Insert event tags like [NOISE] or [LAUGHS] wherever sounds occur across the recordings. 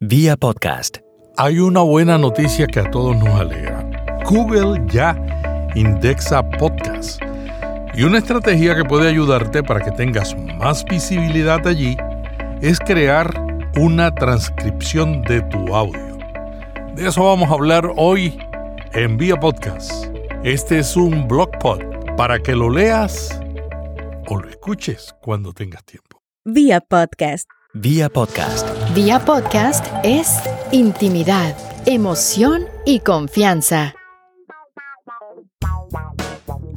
Vía podcast. Hay una buena noticia que a todos nos alegra. Google ya indexa podcast. Y una estrategia que puede ayudarte para que tengas más visibilidad allí es crear una transcripción de tu audio. De eso vamos a hablar hoy en Vía Podcast. Este es un blog pod para que lo leas o lo escuches cuando tengas tiempo. Vía podcast. Vía podcast. Vía podcast es intimidad, emoción y confianza.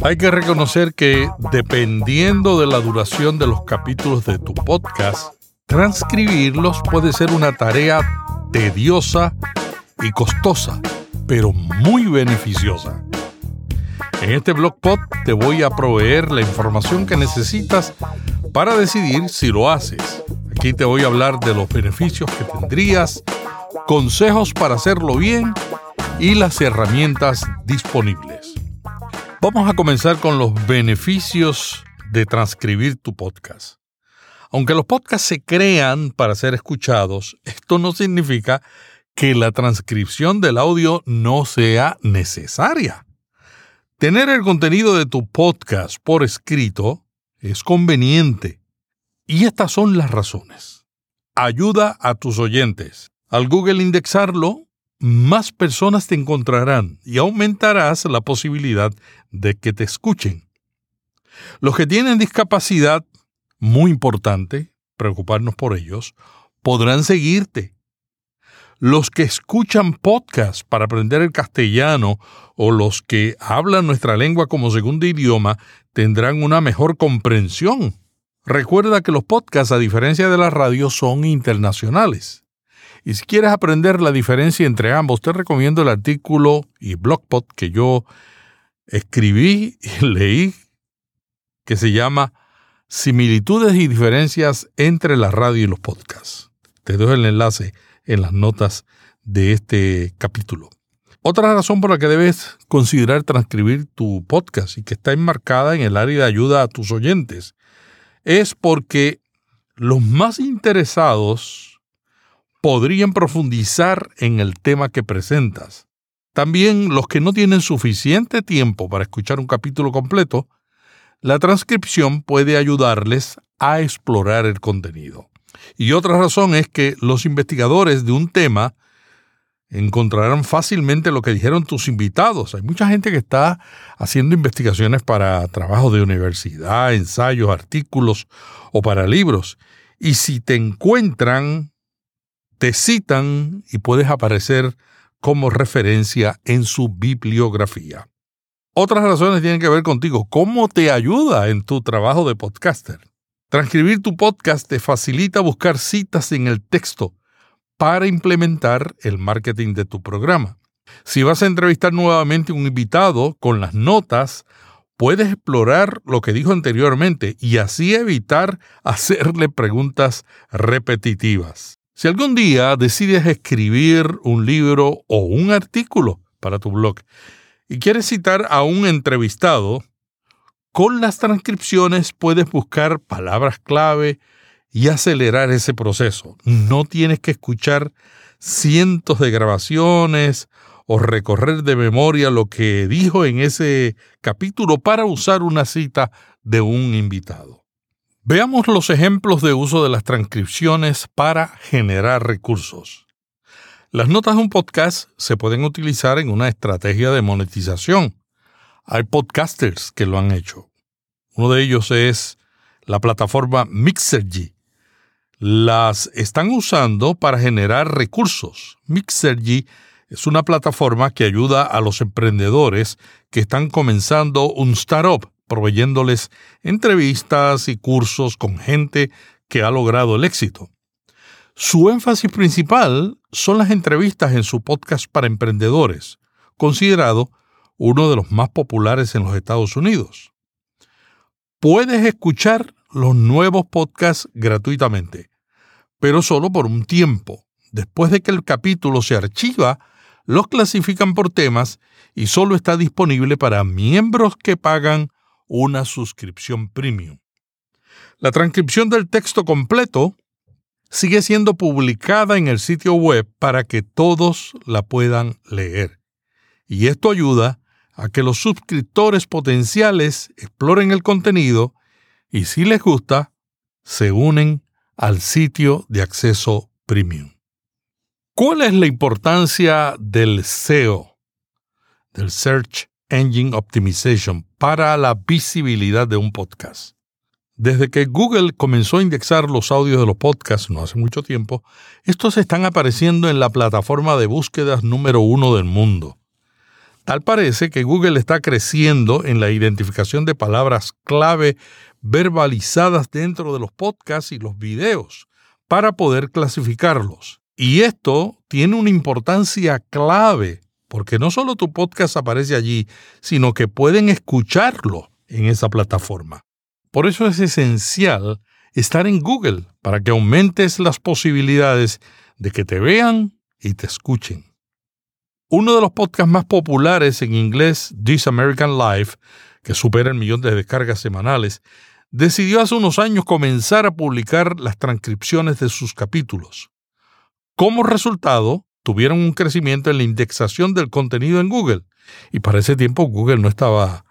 Hay que reconocer que dependiendo de la duración de los capítulos de tu podcast, transcribirlos puede ser una tarea tediosa y costosa, pero muy beneficiosa. En este blog pod te voy a proveer la información que necesitas para decidir si lo haces. Aquí te voy a hablar de los beneficios que tendrías, consejos para hacerlo bien y las herramientas disponibles. Vamos a comenzar con los beneficios de transcribir tu podcast. Aunque los podcasts se crean para ser escuchados, esto no significa que la transcripción del audio no sea necesaria. Tener el contenido de tu podcast por escrito es conveniente y estas son las razones. Ayuda a tus oyentes. Al Google indexarlo, más personas te encontrarán y aumentarás la posibilidad de que te escuchen. Los que tienen discapacidad, muy importante, preocuparnos por ellos, podrán seguirte. Los que escuchan podcasts para aprender el castellano o los que hablan nuestra lengua como segundo idioma tendrán una mejor comprensión Recuerda que los podcasts, a diferencia de la radio, son internacionales. Y si quieres aprender la diferencia entre ambos, te recomiendo el artículo y blogpot que yo escribí y [LAUGHS] leí, que se llama Similitudes y diferencias entre la radio y los podcasts. Te dejo el enlace en las notas de este capítulo. Otra razón por la que debes considerar transcribir tu podcast y que está enmarcada en el área de ayuda a tus oyentes es porque los más interesados podrían profundizar en el tema que presentas. También los que no tienen suficiente tiempo para escuchar un capítulo completo, la transcripción puede ayudarles a explorar el contenido. Y otra razón es que los investigadores de un tema encontrarán fácilmente lo que dijeron tus invitados. Hay mucha gente que está haciendo investigaciones para trabajos de universidad, ensayos, artículos o para libros. Y si te encuentran, te citan y puedes aparecer como referencia en su bibliografía. Otras razones tienen que ver contigo. ¿Cómo te ayuda en tu trabajo de podcaster? Transcribir tu podcast te facilita buscar citas en el texto para implementar el marketing de tu programa. Si vas a entrevistar nuevamente a un invitado con las notas, puedes explorar lo que dijo anteriormente y así evitar [LAUGHS] hacerle preguntas repetitivas. Si algún día decides escribir un libro o un artículo para tu blog y quieres citar a un entrevistado, con las transcripciones puedes buscar palabras clave, y acelerar ese proceso. No tienes que escuchar cientos de grabaciones o recorrer de memoria lo que dijo en ese capítulo para usar una cita de un invitado. Veamos los ejemplos de uso de las transcripciones para generar recursos. Las notas de un podcast se pueden utilizar en una estrategia de monetización. Hay podcasters que lo han hecho. Uno de ellos es la plataforma Mixergy, las están usando para generar recursos. Mixergy es una plataforma que ayuda a los emprendedores que están comenzando un startup, proveyéndoles entrevistas y cursos con gente que ha logrado el éxito. Su énfasis principal son las entrevistas en su podcast para emprendedores, considerado uno de los más populares en los Estados Unidos. Puedes escuchar los nuevos podcasts gratuitamente pero solo por un tiempo. Después de que el capítulo se archiva, los clasifican por temas y solo está disponible para miembros que pagan una suscripción premium. La transcripción del texto completo sigue siendo publicada en el sitio web para que todos la puedan leer. Y esto ayuda a que los suscriptores potenciales exploren el contenido y si les gusta, se unen al sitio de acceso premium. ¿Cuál es la importancia del SEO, del Search Engine Optimization, para la visibilidad de un podcast? Desde que Google comenzó a indexar los audios de los podcasts, no hace mucho tiempo, estos están apareciendo en la plataforma de búsquedas número uno del mundo. Tal parece que Google está creciendo en la identificación de palabras clave verbalizadas dentro de los podcasts y los videos para poder clasificarlos. Y esto tiene una importancia clave, porque no solo tu podcast aparece allí, sino que pueden escucharlo en esa plataforma. Por eso es esencial estar en Google para que aumentes las posibilidades de que te vean y te escuchen. Uno de los podcasts más populares en inglés, This American Life, que supera el millón de descargas semanales, decidió hace unos años comenzar a publicar las transcripciones de sus capítulos. Como resultado, tuvieron un crecimiento en la indexación del contenido en Google, y para ese tiempo Google no estaba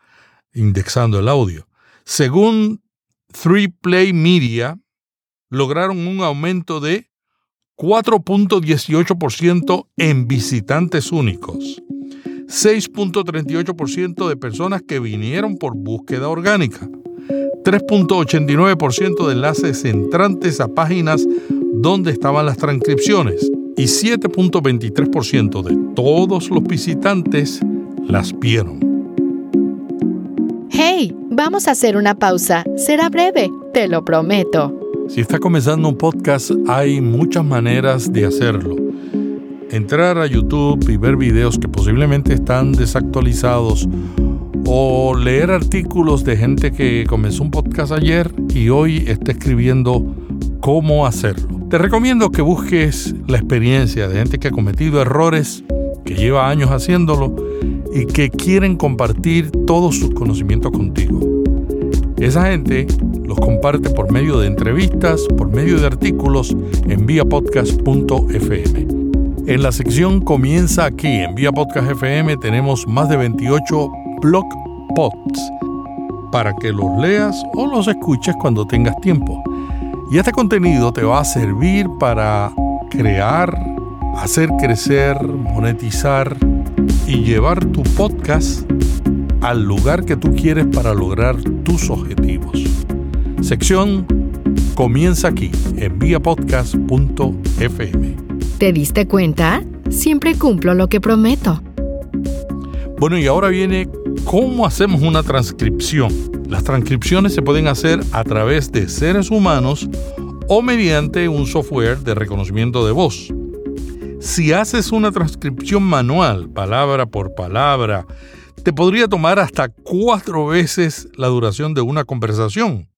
indexando el audio. Según 3Play Media, lograron un aumento de 4.18% en visitantes únicos, 6.38% de personas que vinieron por búsqueda orgánica, 3.89% de enlaces entrantes a páginas donde estaban las transcripciones y 7.23% de todos los visitantes las vieron. Hey, vamos a hacer una pausa. Será breve, te lo prometo. Si está comenzando un podcast, hay muchas maneras de hacerlo. Entrar a YouTube y ver videos que posiblemente están desactualizados o leer artículos de gente que comenzó un podcast ayer y hoy está escribiendo cómo hacerlo. Te recomiendo que busques la experiencia de gente que ha cometido errores, que lleva años haciéndolo y que quieren compartir todos sus conocimientos contigo. Esa gente comparte por medio de entrevistas, por medio de artículos en viapodcast.fm. En la sección Comienza aquí, en Vía Podcast FM, tenemos más de 28 blog posts para que los leas o los escuches cuando tengas tiempo. Y este contenido te va a servir para crear, hacer crecer, monetizar y llevar tu podcast al lugar que tú quieres para lograr tus objetivos. Sección comienza aquí en viapodcast.fm. ¿Te diste cuenta? Siempre cumplo lo que prometo. Bueno, y ahora viene cómo hacemos una transcripción. Las transcripciones se pueden hacer a través de seres humanos o mediante un software de reconocimiento de voz. Si haces una transcripción manual, palabra por palabra, te podría tomar hasta cuatro veces la duración de una conversación.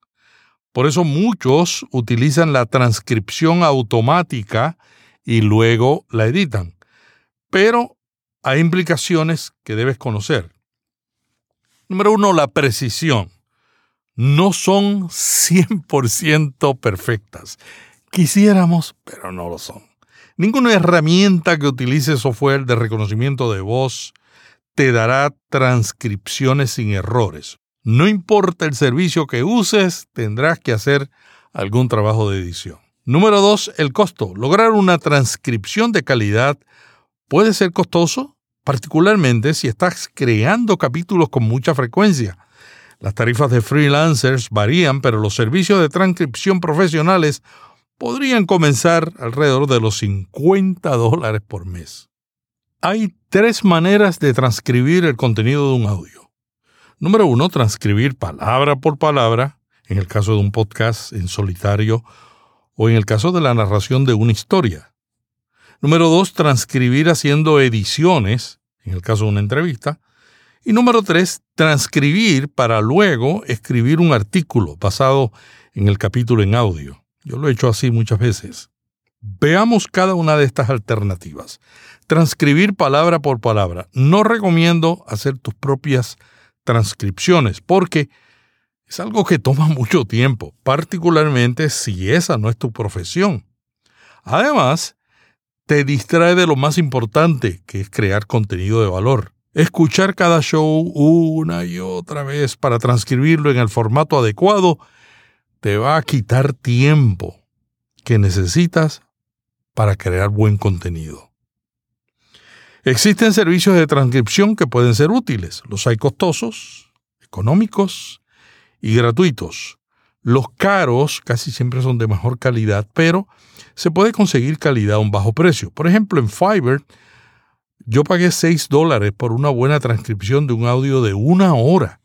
Por eso muchos utilizan la transcripción automática y luego la editan. Pero hay implicaciones que debes conocer. Número uno, la precisión. No son 100% perfectas. Quisiéramos, pero no lo son. Ninguna herramienta que utilice software de reconocimiento de voz te dará transcripciones sin errores. No importa el servicio que uses, tendrás que hacer algún trabajo de edición. Número dos, el costo. Lograr una transcripción de calidad puede ser costoso, particularmente si estás creando capítulos con mucha frecuencia. Las tarifas de freelancers varían, pero los servicios de transcripción profesionales podrían comenzar alrededor de los 50 dólares por mes. Hay tres maneras de transcribir el contenido de un audio. Número uno, transcribir palabra por palabra, en el caso de un podcast en solitario o en el caso de la narración de una historia. Número dos, transcribir haciendo ediciones, en el caso de una entrevista. Y número tres, transcribir para luego escribir un artículo basado en el capítulo en audio. Yo lo he hecho así muchas veces. Veamos cada una de estas alternativas. Transcribir palabra por palabra. No recomiendo hacer tus propias transcripciones, porque es algo que toma [LAUGHS] mucho tiempo, particularmente si esa no es tu profesión. Además, te distrae de lo más importante, que es crear contenido de valor. Escuchar cada show una y otra vez para transcribirlo en el formato adecuado te va a quitar tiempo que necesitas para crear buen contenido. Existen servicios de transcripción que pueden ser útiles. Los hay costosos, económicos y gratuitos. Los caros casi siempre son de mejor calidad, pero se puede conseguir calidad a un bajo precio. Por ejemplo, en Fiverr yo pagué 6 dólares por una buena transcripción de un audio de una hora.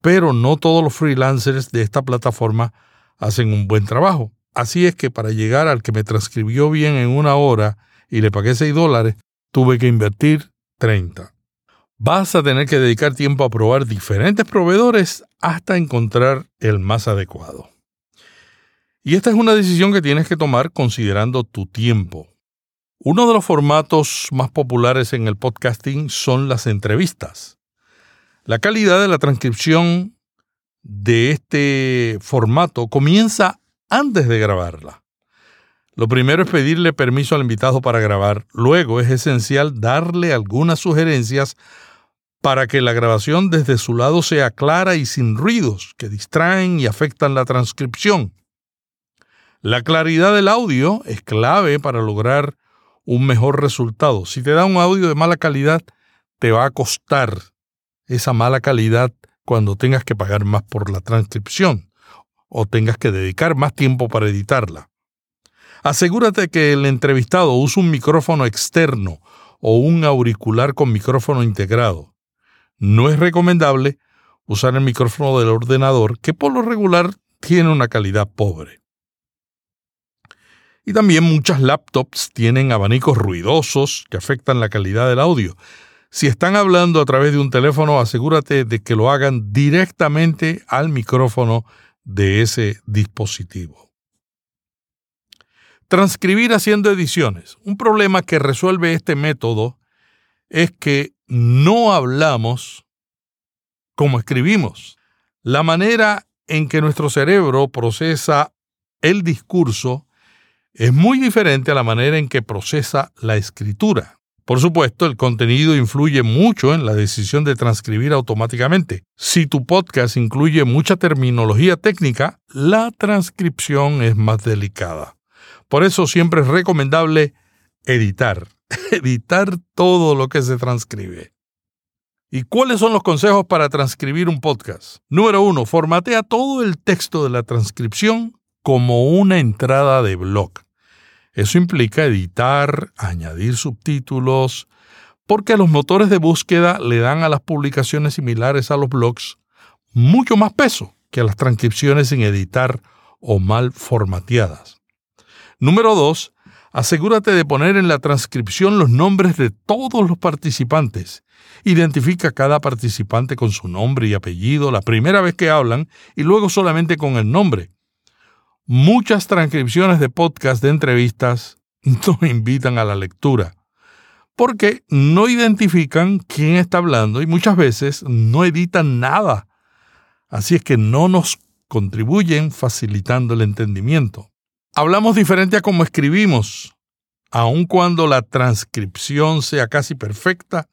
Pero no todos los freelancers de esta plataforma hacen un buen trabajo. Así es que para llegar al que me transcribió bien en una hora y le pagué 6 dólares, tuve que invertir 30. Vas a tener que dedicar tiempo a probar diferentes proveedores hasta encontrar el más adecuado. Y esta es una decisión que tienes que tomar considerando tu tiempo. Uno de los formatos más populares en el podcasting son las entrevistas. La calidad de la transcripción de este formato comienza antes de grabarla. Lo primero es pedirle permiso al invitado para grabar. Luego es esencial darle algunas sugerencias para que la grabación desde su lado sea clara y sin ruidos que distraen y afectan la transcripción. La claridad del audio es clave para lograr un mejor resultado. Si te da un audio de mala calidad, te va a costar esa mala calidad cuando tengas que pagar más por la transcripción o tengas que dedicar más tiempo para editarla. Asegúrate que el entrevistado use un micrófono externo o un auricular con micrófono integrado. No es recomendable usar el micrófono del ordenador, que por lo regular tiene una calidad pobre. Y también muchas laptops tienen abanicos ruidosos que afectan la calidad del audio. Si están hablando a través de un teléfono, asegúrate de que lo hagan directamente al micrófono de ese dispositivo. Transcribir haciendo ediciones. Un problema que resuelve este método es que no hablamos como escribimos. La manera en que nuestro cerebro procesa el discurso es muy diferente a la manera en que procesa la escritura. Por supuesto, el contenido influye mucho en la decisión de transcribir automáticamente. Si tu podcast incluye mucha terminología técnica, la transcripción es más delicada. Por eso siempre es recomendable editar, [LAUGHS] editar todo lo que se transcribe. ¿Y cuáles son los consejos para transcribir un podcast? Número uno, formatea todo el texto de la transcripción como una entrada de blog. Eso implica editar, añadir subtítulos, porque los motores de búsqueda le dan a las publicaciones similares a los blogs mucho más peso que a las transcripciones sin editar o mal formateadas. Número 2. Asegúrate de poner en la transcripción los nombres de todos los participantes. Identifica a cada participante con su nombre y apellido la primera vez que hablan y luego solamente con el nombre muchas transcripciones de podcast de entrevistas [LAUGHS] no invitan a la lectura, porque no identifican quién está hablando y muchas veces no editan nada. Así es que no nos contribuyen facilitando el entendimiento. Hablamos diferente a cómo escribimos. Aun cuando la transcripción sea casi perfecta,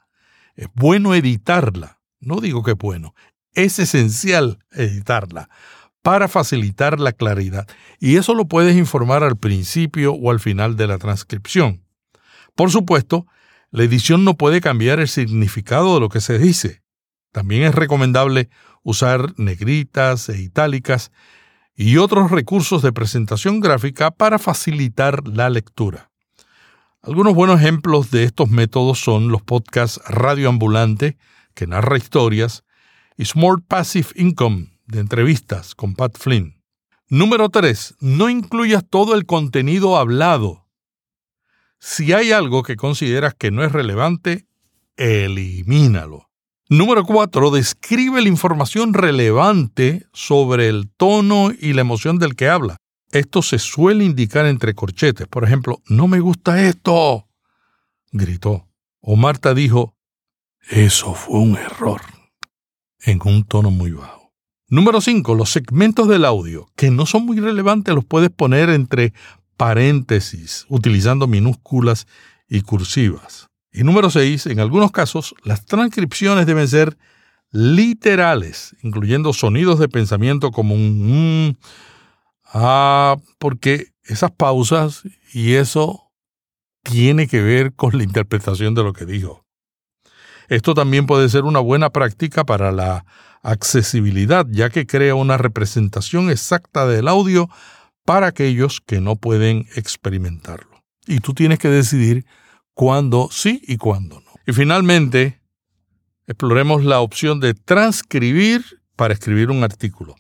es bueno editarla. No digo que es bueno, es esencial editarla para facilitar la claridad. Y eso lo puedes informar al principio o al final de la transcripción. Por supuesto, la edición no puede cambiar el significado de lo que se dice. También es recomendable usar negritas e itálicas y otros recursos de presentación gráfica para facilitar la lectura. Algunos buenos ejemplos de estos métodos son los podcasts Radio Ambulante, que narra historias, y Smart Passive Income, de entrevistas con Pat Flynn. Número 3. No incluyas todo el contenido hablado. Si hay algo que consideras que no es relevante, elimínalo. Número 4. Describe la información relevante sobre el tono y la emoción del que habla. Esto se suele indicar entre corchetes. Por ejemplo, no me gusta esto, gritó. O Marta dijo, eso fue un error, en un tono muy bajo. Número 5. Los segmentos del audio, que no son muy relevantes, los puedes poner entre paréntesis, utilizando minúsculas y cursivas. Y número 6, en algunos casos, las transcripciones deben ser literales, incluyendo sonidos de pensamiento como un mm, ah, porque esas pausas y eso tiene que ver con la interpretación de lo que dijo. Esto también puede ser una buena práctica para la accesibilidad, ya que crea una representación exacta del audio para aquellos que no pueden experimentarlo. Y tú tienes que decidir cuándo sí y cuándo no. Y finalmente, exploremos la opción de transcribir para escribir un artículo.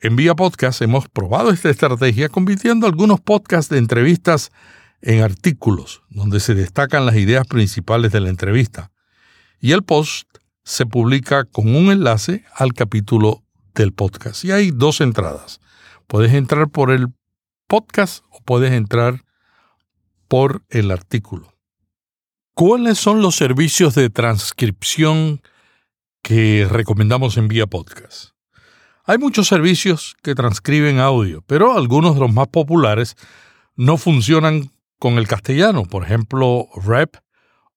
En Vía Podcast hemos probado esta estrategia convirtiendo algunos podcasts de entrevistas en artículos, donde se destacan las ideas principales de la entrevista. Y el post se publica con un enlace al capítulo del podcast. Y hay dos entradas. Puedes entrar por el podcast o puedes entrar por el artículo. ¿Cuáles son los servicios de transcripción que recomendamos en vía podcast? Hay muchos servicios que transcriben audio, pero algunos de los más populares no funcionan con el castellano. Por ejemplo, Rep,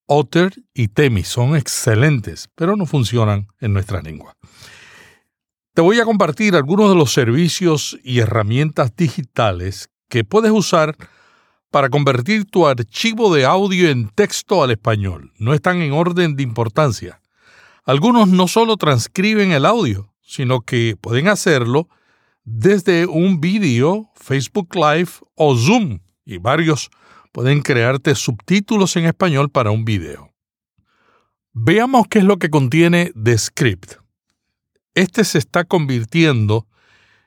Otter y Temi son excelentes, pero no funcionan en nuestra lengua. Te voy a compartir algunos de los servicios y herramientas digitales que puedes usar para convertir tu archivo de audio en texto al español. No están en orden de importancia. Algunos no solo transcriben el audio, sino que pueden hacerlo desde un vídeo, Facebook Live o Zoom, y varios pueden crearte subtítulos en español para un video. Veamos qué es lo que contiene Descript. Este se está convirtiendo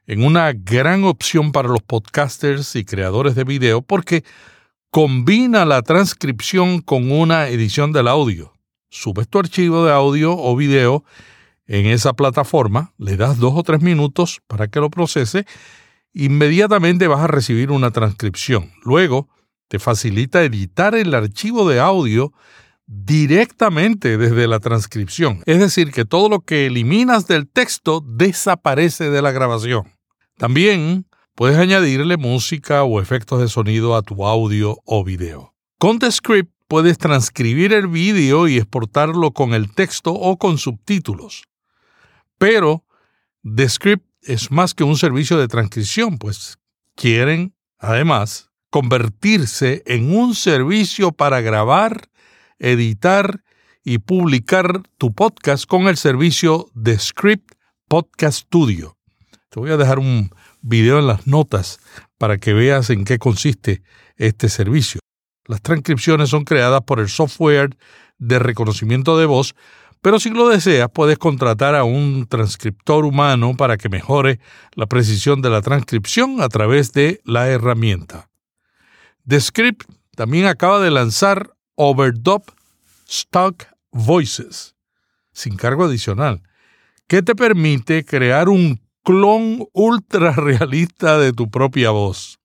en una gran opción para los podcasters y creadores de video porque combina la transcripción con una edición del audio. Subes tu archivo de audio o video en esa plataforma, le das dos o tres minutos para que lo procese, inmediatamente vas a recibir una transcripción. Luego, te facilita editar el archivo de audio directamente desde la transcripción. Es decir, que todo lo que eliminas del texto desaparece de la grabación. También puedes añadirle música o efectos de sonido a tu audio o video. Con Descript puedes transcribir el vídeo y exportarlo con el texto o con subtítulos. Pero Descript es más que un servicio de transcripción, pues quieren, además, convertirse en un servicio para grabar, editar y publicar tu podcast con el servicio Descript Podcast Studio. Te voy a dejar un video en las notas para que veas en qué consiste este servicio. Las transcripciones son creadas por el software de reconocimiento de voz, pero si lo deseas puedes contratar a un transcriptor humano para que mejore la precisión de la transcripción a través de la herramienta. Descript también acaba de lanzar Overdub Stock Voices, sin cargo adicional, que te permite crear un clon ultra realista de tu propia voz.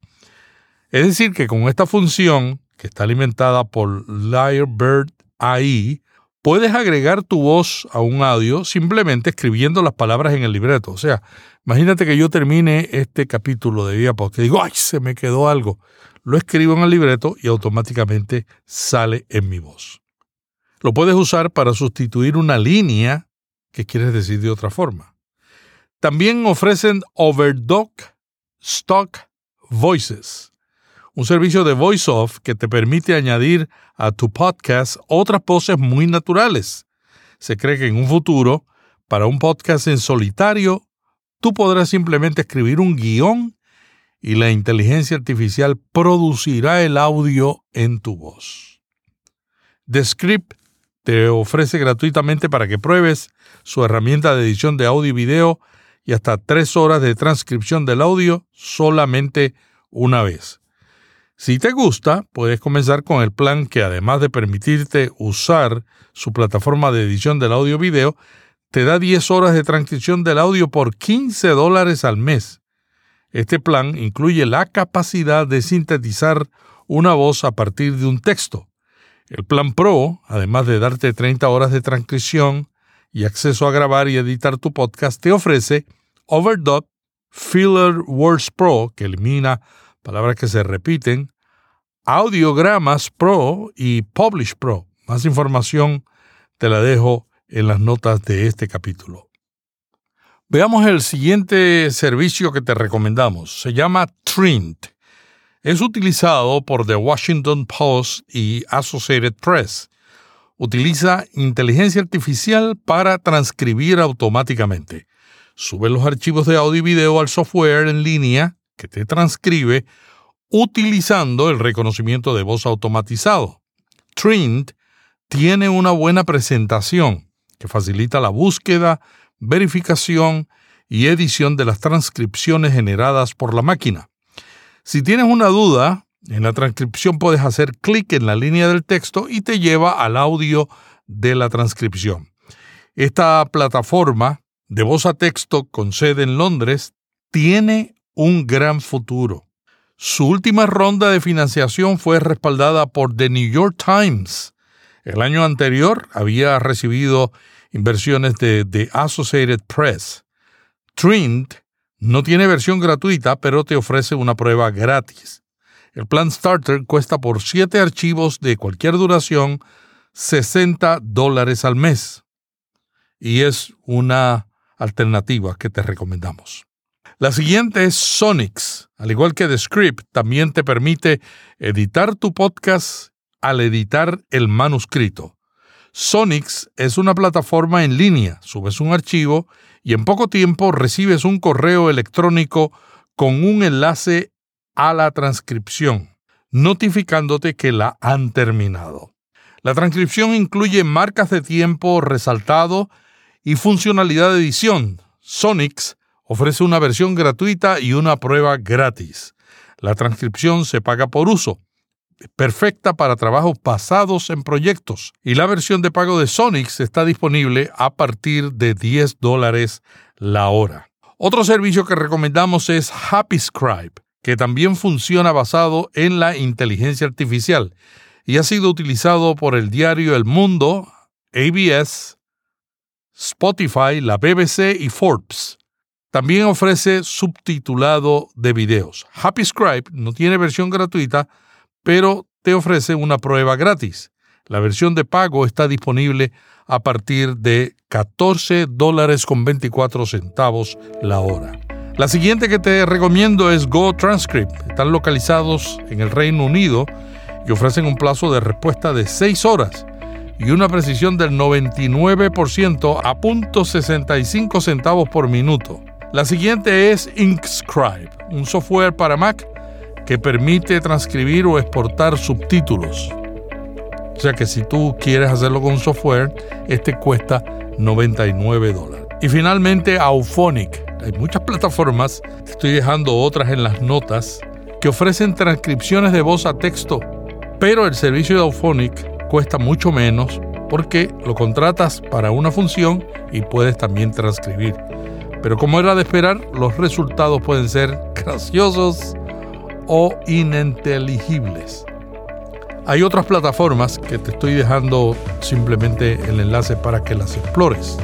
Es decir, que con esta función, que está alimentada por Lyrebird AI, puedes agregar tu voz a un audio simplemente escribiendo las palabras en el libreto. O sea, imagínate que yo termine este capítulo de Vía porque digo, ay, se me quedó algo. Lo escribo en el libreto y automáticamente sale en mi voz. Lo puedes usar para sustituir una línea que quieres decir de otra forma. También ofrecen Overdock Stock Voices, un servicio de voice-off que te permite añadir a tu podcast otras voces muy naturales. Se cree que en un futuro, para un podcast en solitario, tú podrás simplemente escribir un guion y la inteligencia artificial producirá el audio en tu voz. Descript te ofrece gratuitamente para que pruebes su herramienta de edición de audio y video y hasta tres horas de transcripción del audio solamente una vez. Si te gusta, puedes comenzar con el plan que además de permitirte usar su plataforma de edición del audio video, te da 10 horas de transcripción del audio por 15 dólares al mes. Este plan incluye la capacidad de sintetizar una voz a partir de un texto. El plan Pro, además de darte 30 horas de transcripción, y acceso a grabar y editar tu podcast, te ofrece Overdub Filler Words Pro, que elimina palabras que se repiten, Audiogramas Pro y Publish Pro. Más información te la dejo en las notas de este capítulo. Veamos el siguiente servicio que te recomendamos. Se llama Trint. Es utilizado por The Washington Post y Associated Press. Utiliza inteligencia artificial para transcribir automáticamente. Sube los archivos de audio y video al software en línea que te transcribe utilizando el reconocimiento de voz automatizado. Trint tiene una buena presentación que facilita la búsqueda, verificación y edición de las transcripciones generadas por la máquina. Si tienes una duda, en la transcripción puedes hacer clic en la línea del texto y te lleva al audio de la transcripción. Esta plataforma de voz a texto con sede en Londres tiene un gran futuro. Su última ronda de financiación fue respaldada por The New York Times. El año anterior había recibido inversiones de The Associated Press. Trint no tiene versión gratuita, pero te ofrece una prueba gratis. El plan Starter cuesta por 7 archivos de cualquier duración 60 dólares al mes. Y es una alternativa que te recomendamos. La siguiente es Sonix. Al igual que The Script, también te permite editar tu podcast al editar el manuscrito. Sonix es una plataforma en línea. Subes un archivo y en poco tiempo recibes un correo electrónico con un enlace a la transcripción, notificándote que la han terminado. La transcripción incluye marcas de tiempo resaltado y funcionalidad de edición. Sonix ofrece una versión gratuita y una prueba gratis. La transcripción se paga por uso. perfecta para trabajos basados en proyectos y la versión de pago de Sonix está disponible a partir de 10 dólares la hora. Otro servicio que recomendamos es HappyScribe, que también funciona basado en la inteligencia artificial y ha sido utilizado por el diario El Mundo, ABS, Spotify, la BBC y Forbes. También ofrece subtitulado de videos. HappyScribe no tiene versión gratuita, pero te ofrece una prueba gratis. La versión de pago está disponible a partir de 14 dólares con 24 centavos la hora. La siguiente que te recomiendo es Go Transcript. Están localizados en el Reino Unido y ofrecen un plazo de respuesta de 6 horas y una precisión del 99% a .65 centavos por minuto. La siguiente es Inkscribe, un software para Mac que permite transcribir o exportar subtítulos. O sea que si tú quieres hacerlo con software, este cuesta 99 dólares. Y finalmente Auphonic. Hay muchas plataformas, estoy dejando otras en las notas, que ofrecen transcripciones de voz a texto, pero el servicio de Auphonic cuesta mucho menos porque lo contratas para una función y puedes también transcribir. Pero como era de esperar, los resultados pueden ser [LAUGHS] graciosos o ininteligibles. Hay otras plataformas que te estoy dejando simplemente el enlace para que las explores.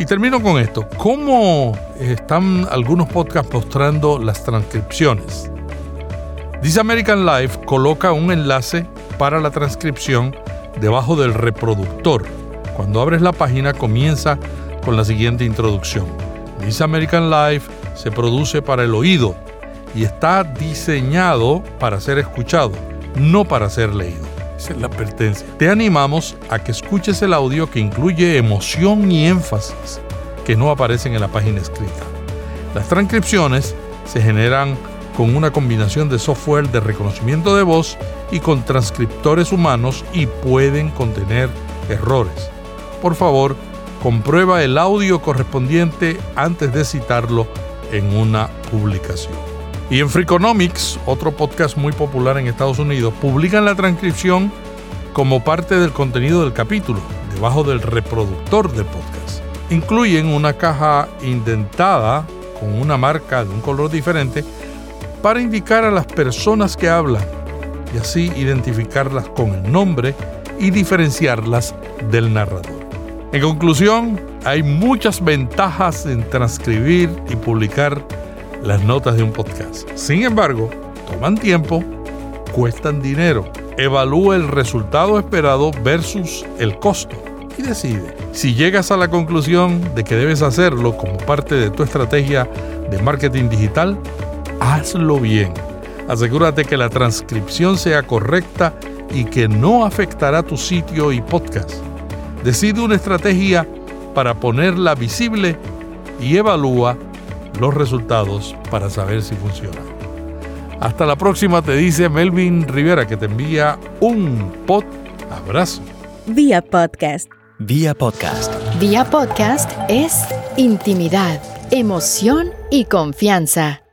Y termino con esto. ¿Cómo están algunos podcasts mostrando las transcripciones? This American Life coloca un enlace para la transcripción debajo del reproductor. Cuando abres la página comienza con la siguiente introducción. This American Life se produce para el oído y está diseñado para ser escuchado, no para ser leído. Es la advertencia. Te animamos a que escuches el audio que incluye emoción y énfasis que no aparecen en la página escrita. Las transcripciones se generan con una combinación de software de reconocimiento de voz y con transcriptores humanos y pueden contener errores. Por favor, comprueba el audio correspondiente antes de citarlo en una publicación. Y en Freakonomics, otro podcast muy popular en Estados Unidos, publican la transcripción como parte del contenido del capítulo, debajo del reproductor del podcast. Incluyen una caja indentada con una marca de un color diferente para indicar a las personas que hablan y así identificarlas con el nombre y diferenciarlas del narrador. En conclusión, hay muchas ventajas en transcribir y publicar las notas de un podcast. Sin embargo, toman tiempo, cuestan dinero. Evalúa el resultado esperado versus el costo y decide. Si llegas a la conclusión de que debes hacerlo como parte de tu estrategia de marketing digital, hazlo bien. Asegúrate que la transcripción sea correcta y que no afectará tu sitio y podcast. Decide una estrategia para ponerla visible y evalúa los resultados para saber si funciona. Hasta la próxima, te dice Melvin Rivera que te envía un pod abrazo. Vía podcast. Vía podcast. Vía podcast es intimidad, emoción y confianza.